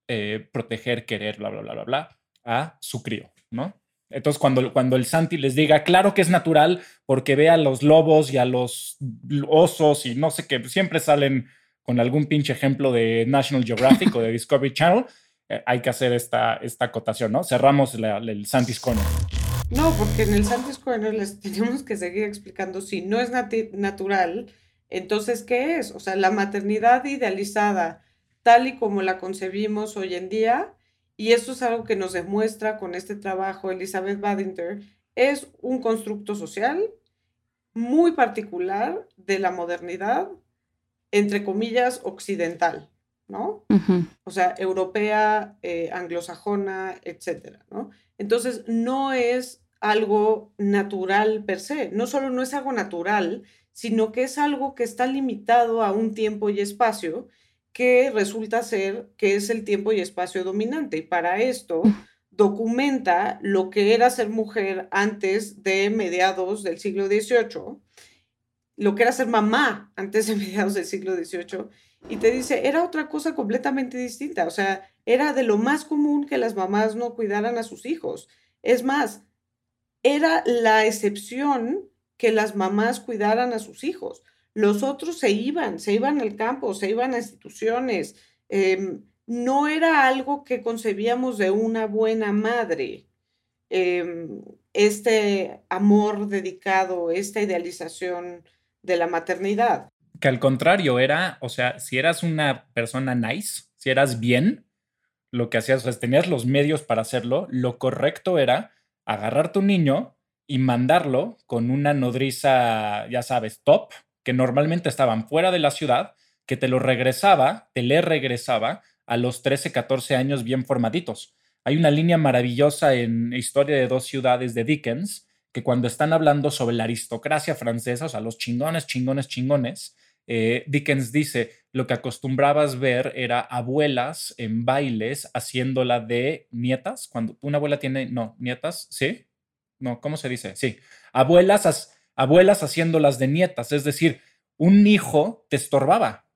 eh, proteger, querer, bla, bla, bla, bla, bla, a su crío, ¿no? Entonces, cuando, cuando el Santi les diga, claro que es natural, porque ve a los lobos y a los osos y no sé qué, siempre salen con algún pinche ejemplo de National Geographic o de Discovery Channel, eh, hay que hacer esta, esta acotación, ¿no? Cerramos el Santis Corner. No, porque en el Santis Corner les tenemos que seguir explicando si no es natural, entonces, ¿qué es? O sea, la maternidad idealizada, tal y como la concebimos hoy en día, y esto es algo que nos demuestra con este trabajo Elizabeth Badinter, es un constructo social muy particular de la modernidad, entre comillas, occidental, ¿no? O sea, europea, eh, anglosajona, etcétera, ¿no? Entonces, no es algo natural per se, no solo no es algo natural, sino que es algo que está limitado a un tiempo y espacio que resulta ser que es el tiempo y espacio dominante. Y para esto documenta lo que era ser mujer antes de mediados del siglo XVIII, lo que era ser mamá antes de mediados del siglo XVIII, y te dice, era otra cosa completamente distinta. O sea, era de lo más común que las mamás no cuidaran a sus hijos. Es más, era la excepción que las mamás cuidaran a sus hijos. Los otros se iban, se iban al campo, se iban a instituciones. Em, no era algo que concebíamos de una buena madre. Em, este amor dedicado, esta idealización de la maternidad. Que al contrario era, o sea, si eras una persona nice, si eras bien, lo que hacías, tenías los medios para hacerlo, lo correcto era agarrar tu niño y mandarlo con una nodriza, ya sabes, top, que normalmente estaban fuera de la ciudad, que te lo regresaba, te le regresaba a los 13, 14 años bien formaditos. Hay una línea maravillosa en Historia de dos ciudades de Dickens, que cuando están hablando sobre la aristocracia francesa, o sea, los chingones, chingones, chingones, eh, Dickens dice, lo que acostumbrabas ver era abuelas en bailes haciéndola de nietas, cuando una abuela tiene, no, nietas, ¿sí? No, ¿cómo se dice? Sí, abuelas abuelas haciéndolas de nietas, es decir, un hijo te estorbaba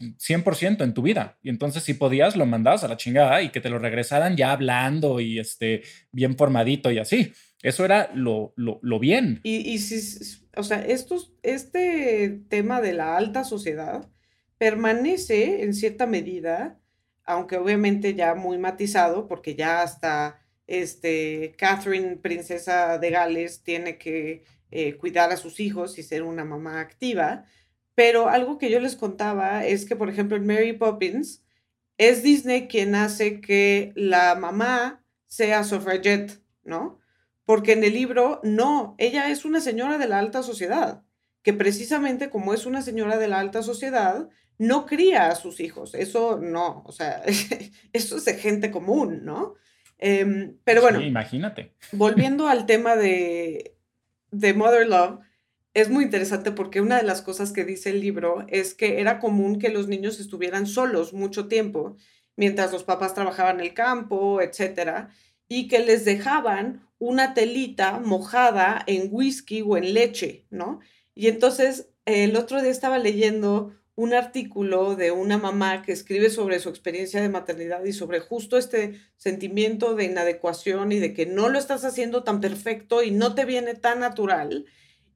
100% en tu vida. Y entonces si podías, lo mandabas a la chingada y que te lo regresaran ya hablando y este, bien formadito y así. Eso era lo, lo, bien. Y, y si, o sea, estos, este tema de la alta sociedad permanece en cierta medida, aunque obviamente ya muy matizado, porque ya hasta este, Catherine, princesa de Gales, tiene que eh, cuidar a sus hijos y ser una mamá activa. Pero algo que yo les contaba es que, por ejemplo, en Mary Poppins, es Disney quien hace que la mamá sea suffragette, ¿no? Porque en el libro, no, ella es una señora de la alta sociedad, que precisamente como es una señora de la alta sociedad, no cría a sus hijos. Eso no, o sea, eso es de gente común, ¿no? Em, pero bueno, imagínate. Volviendo al tema de, de Mother Love, es muy interesante porque una de las cosas que dice el libro es que era común que los niños estuvieran solos mucho tiempo mientras los papás trabajaban en el campo, etcétera, y que les dejaban una telita mojada en whisky o en leche, ¿no? Y entonces el otro día estaba leyendo un artículo de una mamá que escribe sobre su experiencia de maternidad y sobre justo este sentimiento de inadecuación y de que no lo estás haciendo tan perfecto y no te viene tan natural.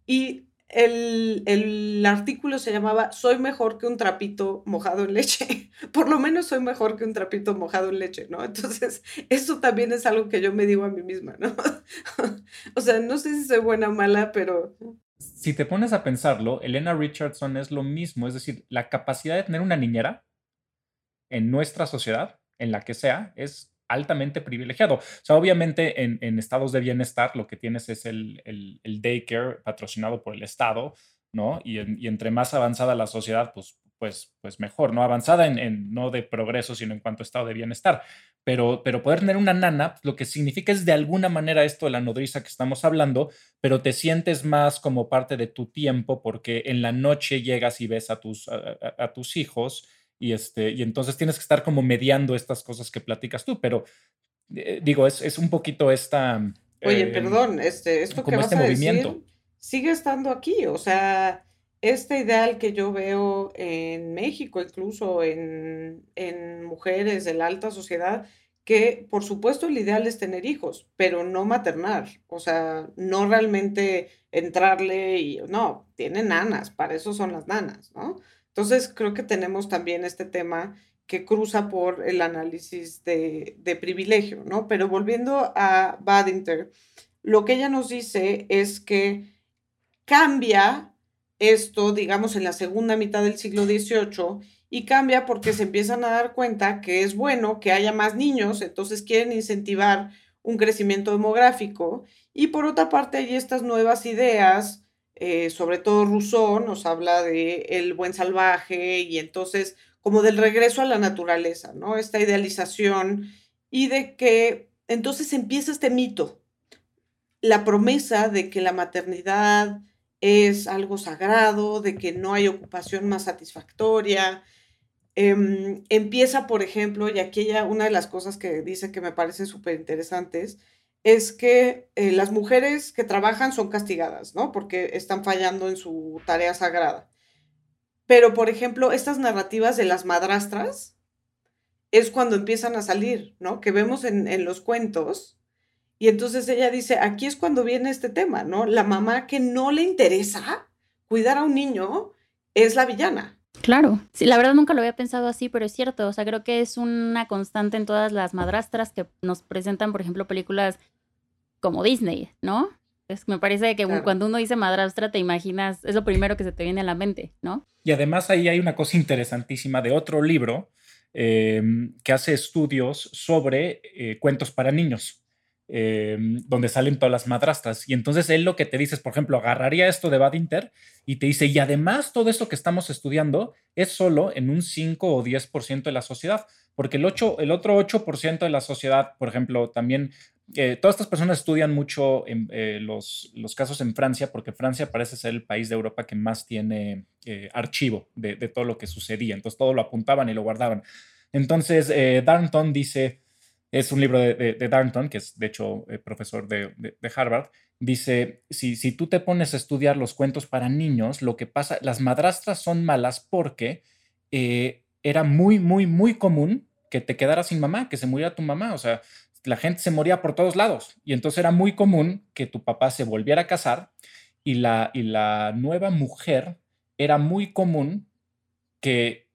Y el, artículo se llamaba Soy mejor que un trapito mojado en leche. Por lo menos soy mejor que un trapito mojado en leche, ¿no? Entonces, eso también es algo que yo me digo a mí misma, ¿no? o sea, no sé si soy buena o mala, pero si te pones a pensarlo, Elena Richardson es lo mismo, es decir, la capacidad de tener una niñera en nuestra sociedad, en la que sea, es altamente privilegiado. O sea, obviamente en, estados de bienestar lo que tienes es el, el, daycare patrocinado por el Estado, ¿no? Y, y, entre más avanzada la sociedad, pues pues, pues mejor, ¿no? Avanzada en, no de progreso, sino en cuanto a estado de bienestar. Pero, pero poder tener una nana, lo que significa es de alguna manera esto de la nodriza que estamos hablando, pero te sientes más como parte de tu tiempo porque en la noche llegas y ves a tus, a, tus hijos y, este, y entonces tienes que estar como mediando estas cosas que platicas tú, pero eh, digo, es, es, un poquito esta... Oye, eh, perdón, este, esto que vas este a movimiento. Decir, sigue estando aquí, o sea este ideal que yo veo en México, incluso en, en mujeres de la alta sociedad, que por supuesto el ideal es tener hijos, pero no maternar, o sea, no realmente entrarle y no, tienen nanas, para eso son las nanas, ¿no? Entonces creo que tenemos también este tema que cruza por el análisis de, de privilegio, ¿no? Pero volviendo a Badinter, lo que ella nos dice es que cambia esto, digamos, en la segunda mitad del siglo XVIII y cambia porque se empiezan a dar cuenta que es bueno que haya más niños, entonces quieren incentivar un crecimiento demográfico y por otra parte hay estas nuevas ideas, eh, sobre todo Rousseau nos habla de el buen salvaje y entonces como del regreso a la naturaleza, ¿no? Esta idealización y de que entonces empieza este mito, la promesa de que la maternidad es algo sagrado, de que no hay ocupación más satisfactoria, Em, empieza, por ejemplo, y aquí ella, una de las cosas que dice que me parecen súper interesantes, es que eh, las mujeres que trabajan son castigadas, ¿no? Porque están fallando en su tarea sagrada. Pero, por ejemplo, estas narrativas de las madrastras es cuando empiezan a salir, ¿no? Que vemos en, en los cuentos. Y entonces ella dice, aquí es cuando viene este tema, ¿no? La mamá que no le interesa cuidar a un niño es la villana. Claro, sí, la verdad nunca lo había pensado así, pero es cierto, o sea, creo que es una constante en todas las madrastras que nos presentan, por ejemplo, películas como Disney, ¿no? Es, me parece que cuando uno dice madrastra te imaginas, es lo primero que se te viene a la mente, ¿no? Y además ahí hay una cosa interesantísima de otro libro em, que hace estudios sobre eh, cuentos para niños. Em, donde salen todas las madrastras. Y entonces él lo que te dice es, por ejemplo, agarraría esto de Badinter y te dice, y además todo esto que estamos estudiando es solo en un 5 o 10% de la sociedad, porque el, 8, el otro 8% de la sociedad, por ejemplo, también, eh, todas estas personas estudian mucho en, eh, los, los casos en Francia, porque Francia parece ser el país de Europa que más tiene eh, archivo de, de, todo lo que sucedía, entonces todo lo apuntaban y lo guardaban. Entonces, Darnton dice es un libro de, de, Darnton, que es de hecho eh, profesor de, Harvard, dice, si, si tú te pones a estudiar los cuentos para niños, lo que pasa, las madrastras son malas porque eh, era muy, muy, muy común que te quedaras sin mamá, que se muriera tu mamá, o sea, la gente se moría por todos lados. Y entonces era muy común que tu papá se volviera a casar y la, y la nueva mujer era muy común que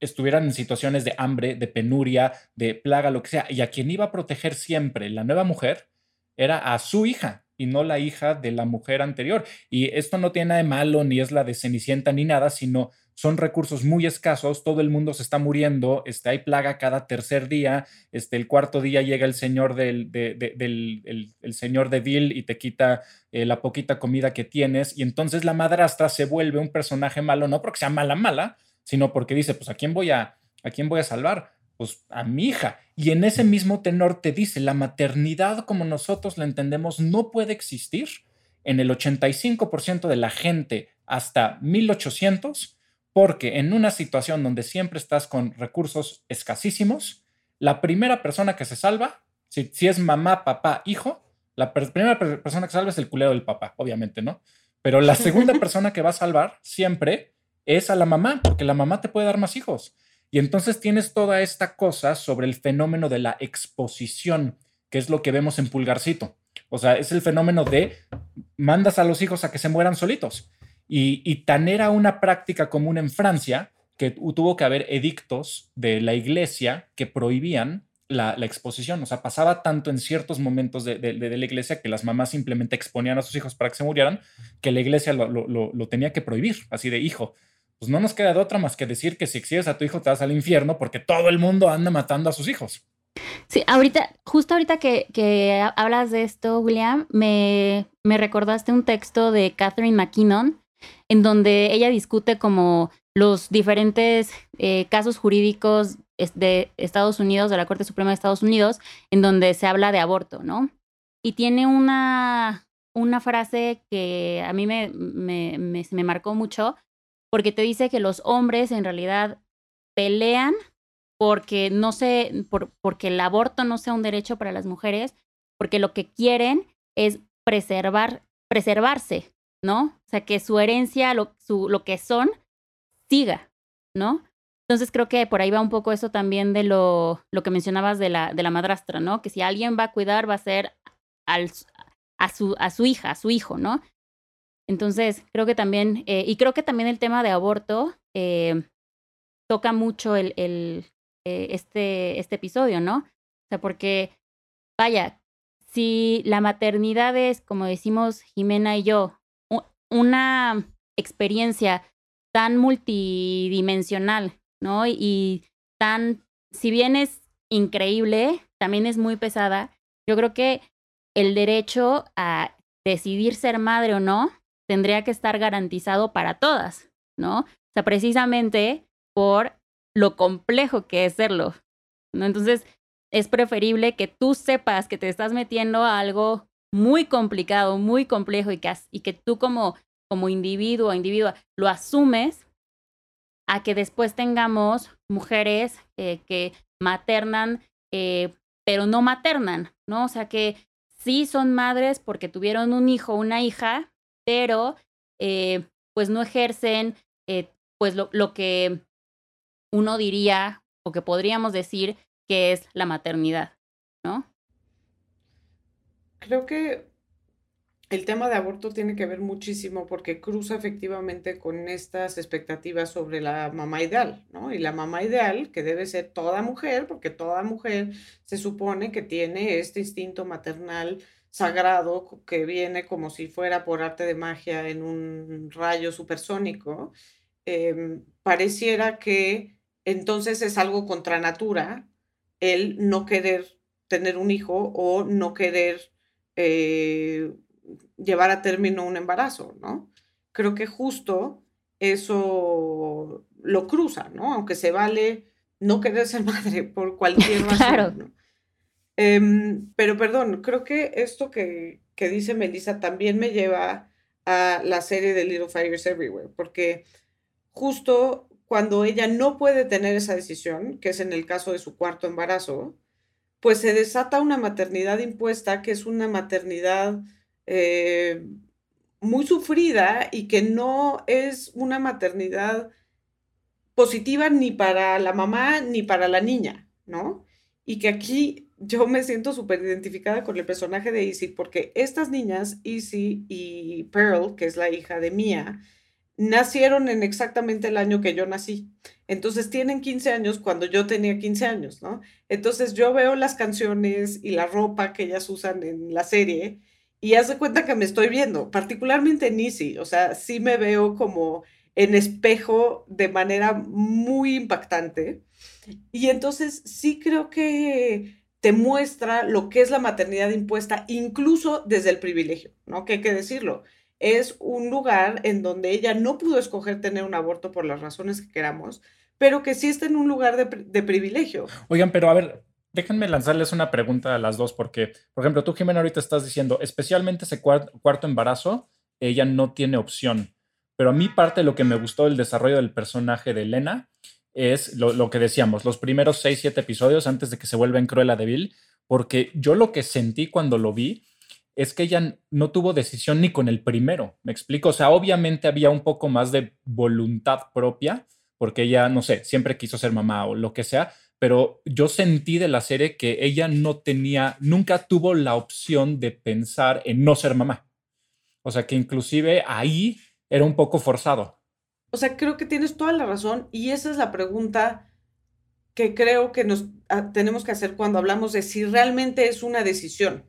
estuvieran en situaciones de hambre, de penuria, de plaga, lo que sea, y a quien iba a proteger siempre la nueva mujer era a su hija y no la hija de la mujer anterior. Y esto no tiene nada de malo, ni es la de Cenicienta ni nada, sino son recursos muy escasos, todo el mundo se está muriendo, este, hay plaga cada tercer día, este, el cuarto día llega el señor del, del el, señor de Dill y te quita eh, la poquita comida que tienes, y entonces la madrastra se vuelve un personaje malo, no porque sea mala, mala, sino porque dice, pues ¿a quién voy a, a quién voy a salvar? Pues a mi hija. Y en ese mismo tenor te dice, la maternidad como nosotros la entendemos no puede existir en el 85% de la gente hasta 1800, porque en una situación donde siempre estás con recursos escasísimos, la primera persona que se salva, si, si es mamá, papá, hijo, la primera persona que salva es el culero del papá, obviamente, ¿no? Pero la segunda persona que va a salvar siempre es a la mamá, porque la mamá te puede dar más hijos. Y entonces tienes toda esta cosa sobre el fenómeno de la exposición, que es lo que vemos en Pulgarcito. O sea, es el fenómeno de mandas a los hijos a que se mueran solitos. Y, tan era una práctica común en Francia que tuvo que haber edictos de la iglesia que prohibían la, exposición. O sea, pasaba tanto en ciertos momentos de, la iglesia que las mamás simplemente exponían a sus hijos para que se murieran, que la iglesia lo, lo tenía que prohibir, así de hijo pues no nos queda de otra más que decir que si exhibes a tu hijo te vas al infierno porque todo el mundo anda matando a sus hijos. Sí, ahorita, justo ahorita que, hablas de esto, William, me, me recordaste un texto de Catherine McKinnon en donde ella discute como los diferentes eh, casos jurídicos de Estados Unidos, de la Corte Suprema de Estados Unidos, en donde se habla de aborto, ¿no? Y tiene una, una frase que a mí me, me, me marcó mucho, porque te dice que los hombres en realidad pelean porque no sé, por, porque el aborto no sea un derecho para las mujeres, porque lo que quieren es preservar, preservarse, ¿no? O sea, que su herencia, lo, su, lo que son, siga, ¿no? Entonces creo que por ahí va un poco eso también de lo, lo que mencionabas de la, de la madrastra, ¿no? Que si alguien va a cuidar va a ser al, a, su, a su hija, a su hijo, ¿no? Entonces creo que también, eh, y creo que también el tema de aborto eh, toca mucho el, el eh, este, este episodio, ¿no? O sea, porque, vaya, si la maternidad es, como decimos Jimena y yo, una experiencia tan multidimensional, ¿no? Y, tan, si bien es increíble, también es muy pesada, yo creo que el derecho a decidir ser madre o no tendría que estar garantizado para todas, ¿no? O sea, precisamente por lo complejo que es serlo, ¿no? Entonces, es preferible que tú sepas que te estás metiendo a algo muy complicado, muy complejo y que, y que tú como, como individuo o individua lo asumes a que después tengamos mujeres eh, que maternan, eh, pero no maternan, ¿no? O sea, que sí son madres porque tuvieron un hijo una hija, pero eh, pues no ejercen pues lo, lo que uno diría o que podríamos decir que es la maternidad, ¿no? Creo que el tema de aborto tiene que ver muchísimo porque cruza efectivamente con estas expectativas sobre la mamá ideal, ¿no? Y la mamá ideal, que debe ser toda mujer, porque toda mujer se supone que tiene este instinto maternal sagrado que viene como si fuera por arte de magia en un rayo supersónico, em, pareciera que entonces es algo contra natura el no querer tener un hijo o no querer eh, llevar a término un embarazo, ¿no? Creo que justo eso lo cruza, ¿no? Aunque se vale no querer ser madre por cualquier razón. Em, pero perdón, creo que esto que, que dice Melissa también me lleva a la serie de Little Fires Everywhere, porque justo cuando ella no puede tener esa decisión, que es en el caso de su cuarto embarazo, pues se desata una maternidad impuesta, que es una maternidad eh, muy sufrida y que no es una maternidad positiva ni para la mamá ni para la niña, ¿no? Y que aquí yo me siento súper identificada con el personaje de Izzy, porque estas niñas, Izzy y Pearl, que es la hija de Mia, nacieron en exactamente el año que yo nací. Entonces tienen 15 años cuando yo tenía 15 años, ¿no? Entonces yo veo las canciones y la ropa que ellas usan en la serie y haz de cuenta que me estoy viendo, particularmente en Easy, o sea, sí me veo como en espejo de manera muy impactante. Y entonces sí creo que te muestra lo que es la maternidad impuesta, incluso desde el privilegio, ¿no? Que hay que decirlo es un lugar en donde ella no pudo escoger tener un aborto por las razones que queramos, pero que sí está en un lugar de, privilegio. Oigan, pero a ver, déjenme lanzarles una pregunta a las dos, porque, por ejemplo, tú, Jimena, ahorita estás diciendo, especialmente ese cuarto, embarazo, ella no tiene opción. Pero a mí parte de lo que me gustó del desarrollo del personaje de Elena es lo, lo, que decíamos, los primeros seis, siete episodios antes de que se vuelva en Cruella de Vil, porque yo lo que sentí cuando lo vi es que ella no tuvo decisión ni con el primero, me explico, o sea, obviamente había un poco más de voluntad propia, porque ella, no sé, siempre quiso ser mamá o lo que sea, pero yo sentí de la serie que ella no tenía, nunca tuvo la opción de pensar en no ser mamá. O sea, que inclusive ahí era un poco forzado. O sea, creo que tienes toda la razón y esa es la pregunta que creo que nos ah, tenemos que hacer cuando hablamos de si realmente es una decisión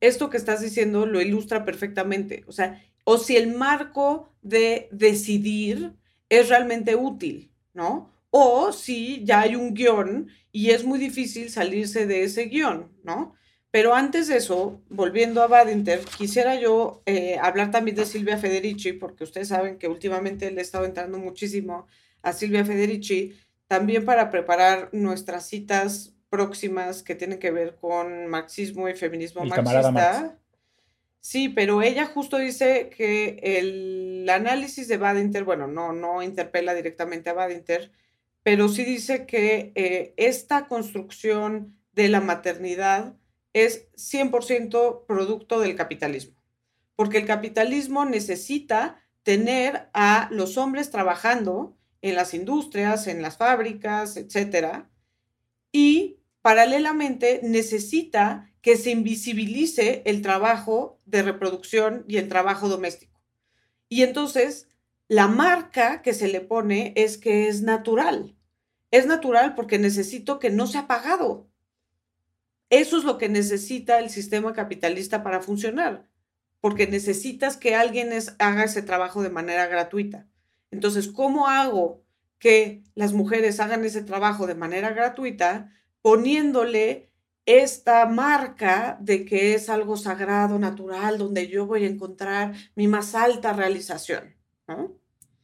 esto que estás diciendo lo ilustra perfectamente. O sea, o si el marco de decidir es realmente útil, ¿no? O si ya hay un guion y es muy difícil salirse de ese guion, ¿no? Pero antes de eso, volviendo a Badinter, quisiera yo eh, hablar también de Silvia Federici, porque ustedes saben que últimamente le he estado entrando muchísimo a Silvia Federici, también para preparar nuestras citas próximas que tienen que ver con marxismo y feminismo marxista. Sí, pero ella justo dice que el análisis de Badinter, bueno, no, no interpela directamente a Badinter, pero sí dice que eh, esta construcción de la maternidad es 100% producto del capitalismo, porque el capitalismo necesita tener a los hombres trabajando en las industrias, en las fábricas, etcétera, y paralelamente necesita que se invisibilice el trabajo de reproducción y el trabajo doméstico. Y entonces, la marca que se le pone es que es natural. Es natural porque necesito que no sea pagado. Eso es lo que necesita el sistema capitalista para funcionar, porque necesitas que alguien haga ese trabajo de manera gratuita. Entonces, ¿cómo hago que las mujeres hagan ese trabajo de manera gratuita poniéndole esta marca de que es algo sagrado, natural, donde yo voy a encontrar mi más alta realización?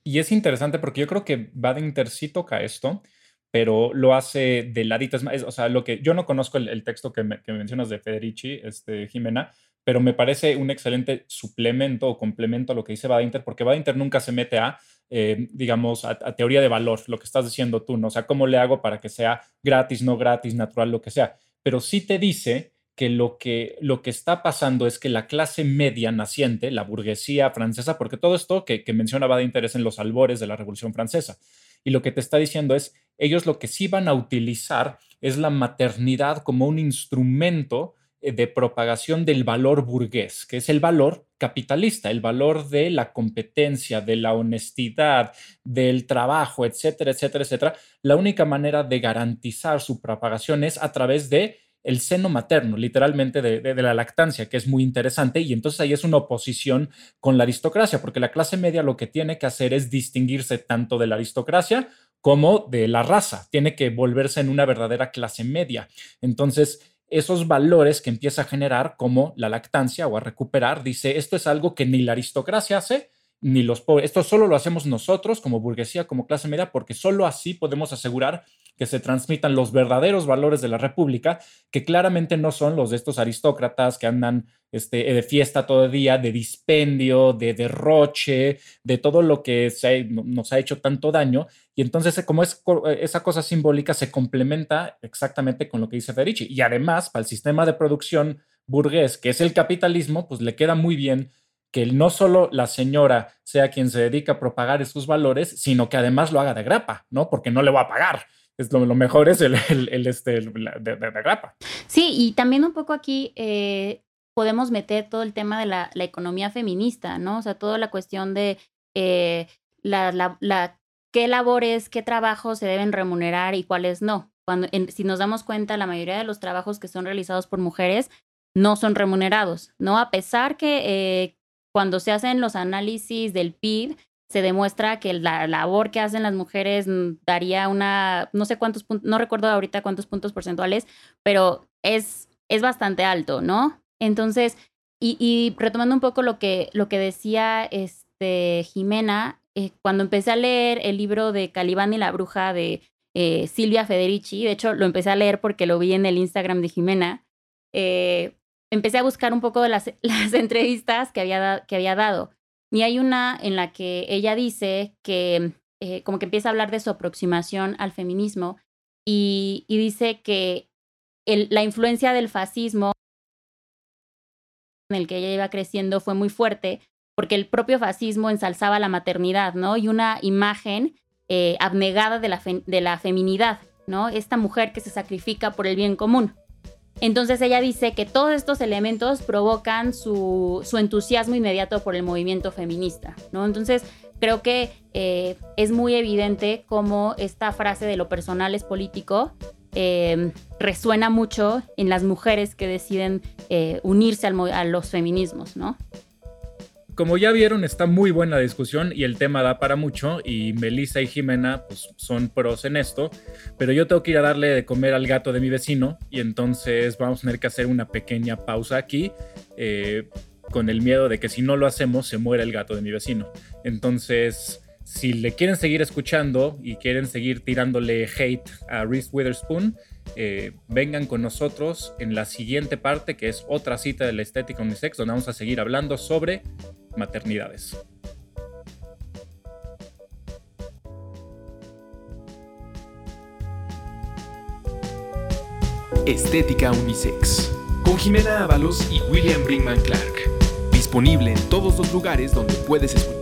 Y es interesante porque yo creo que Badinter sí toca esto, pero lo hace de ladito. o sea, lo que yo no conozco el, texto que, me, mencionas de Federici, este, Jimena, pero me parece un excelente suplemento o complemento a lo que dice Badinter, porque Badinter nunca se mete a, eh, digamos, a, teoría de valor, lo que estás diciendo tú, ¿no? O sea, ¿cómo le hago para que sea gratis, no gratis, natural, lo que sea? Pero sí te dice que lo que, lo que está pasando es que la clase media naciente, la burguesía francesa, porque todo esto que, que menciona Badinter es en los albores de la Revolución Francesa, y lo que te está diciendo es, ellos lo que sí van a utilizar es la maternidad como un instrumento eh, de propagación del valor burgués, que es el valor capitalista, el valor de la competencia, de la honestidad, del trabajo, etcétera, etcétera, etcétera. La única manera de garantizar su propagación es a través de el seno materno, literalmente de, la lactancia, que es muy interesante, y entonces ahí es una oposición con la aristocracia, porque la clase media lo que tiene que hacer es distinguirse tanto de la aristocracia como de la raza, tiene que volverse en una verdadera clase media. Entonces, esos valores que empieza a generar como la lactancia o a recuperar, dice, esto es algo que ni la aristocracia hace, ni los pobres. Esto solo lo hacemos nosotros como burguesía, como clase media, porque solo así podemos asegurar que se transmitan los verdaderos valores de la República, que claramente no son los de estos aristócratas que andan este, de fiesta todo el día, de dispendio, de derroche, de todo lo que nos ha hecho tanto daño. Y entonces, como es, esa cosa simbólica se complementa exactamente con lo que dice Federici. Y además, para el sistema de producción burgués, que es el capitalismo, pues le queda muy bien que no solo la señora sea quien se dedica a propagar esos valores, sino que además lo haga de grapa, ¿no? Porque no le va a pagar es lo, mejor es el, el, este, de, grapa. Sí, y también un poco aquí eh, podemos meter todo el tema de la, la, economía feminista, ¿no? O sea, toda la cuestión de eh, la, la, qué labores, qué trabajos se deben remunerar y cuáles no. Cuando, si nos damos cuenta, la mayoría de los trabajos que son realizados por mujeres no son remunerados, ¿no? A pesar que eh, cuando se hacen los análisis del PIB, se demuestra que la labor que hacen las mujeres mm, daría una, no sé cuántos puntos, no recuerdo ahorita cuántos puntos porcentuales, pero es, es bastante alto, ¿no? Entonces, y, retomando un poco lo que, lo que decía este, Jimena, eh, cuando empecé a leer el libro de Calibán y la bruja de eh, Silvia Federici, de hecho lo empecé a leer porque lo vi en el Instagram de Jimena, eh, empecé a buscar un poco de las, las entrevistas que había, que había dado. Y hay una en la que ella dice que eh, como que empieza a hablar de su aproximación al feminismo y, dice que la influencia del fascismo en el que ella iba creciendo fue muy fuerte porque el propio fascismo ensalzaba la maternidad, ¿no? Y una imagen eh, abnegada de la, de la feminidad, ¿no? Esta mujer que se sacrifica por el bien común. Entonces ella dice que todos estos elementos provocan su, entusiasmo inmediato por el movimiento feminista, ¿no? Entonces creo que eh, es muy evidente cómo esta frase de lo personal es político eh, resuena mucho en las mujeres que deciden eh, unirse a los feminismos, ¿no? Como ya vieron, está muy buena la discusión y el tema da para mucho y Melissa y Jimena pues, son pros en esto, pero yo tengo que ir a darle de comer al gato de mi vecino y entonces vamos a tener que hacer una pequeña pausa aquí. Eh, con el miedo de que si no lo hacemos se muera el gato de mi vecino. Entonces, si le quieren seguir escuchando y quieren seguir tirándole hate a Reese Witherspoon, eh, vengan con nosotros en la siguiente parte, que es otra cita de la estética unisex, donde vamos a seguir hablando sobre maternidades. Estética Unisex con Jimena Ábalos y William Brinkman Clark Disponible en todos los lugares donde puedes escuchar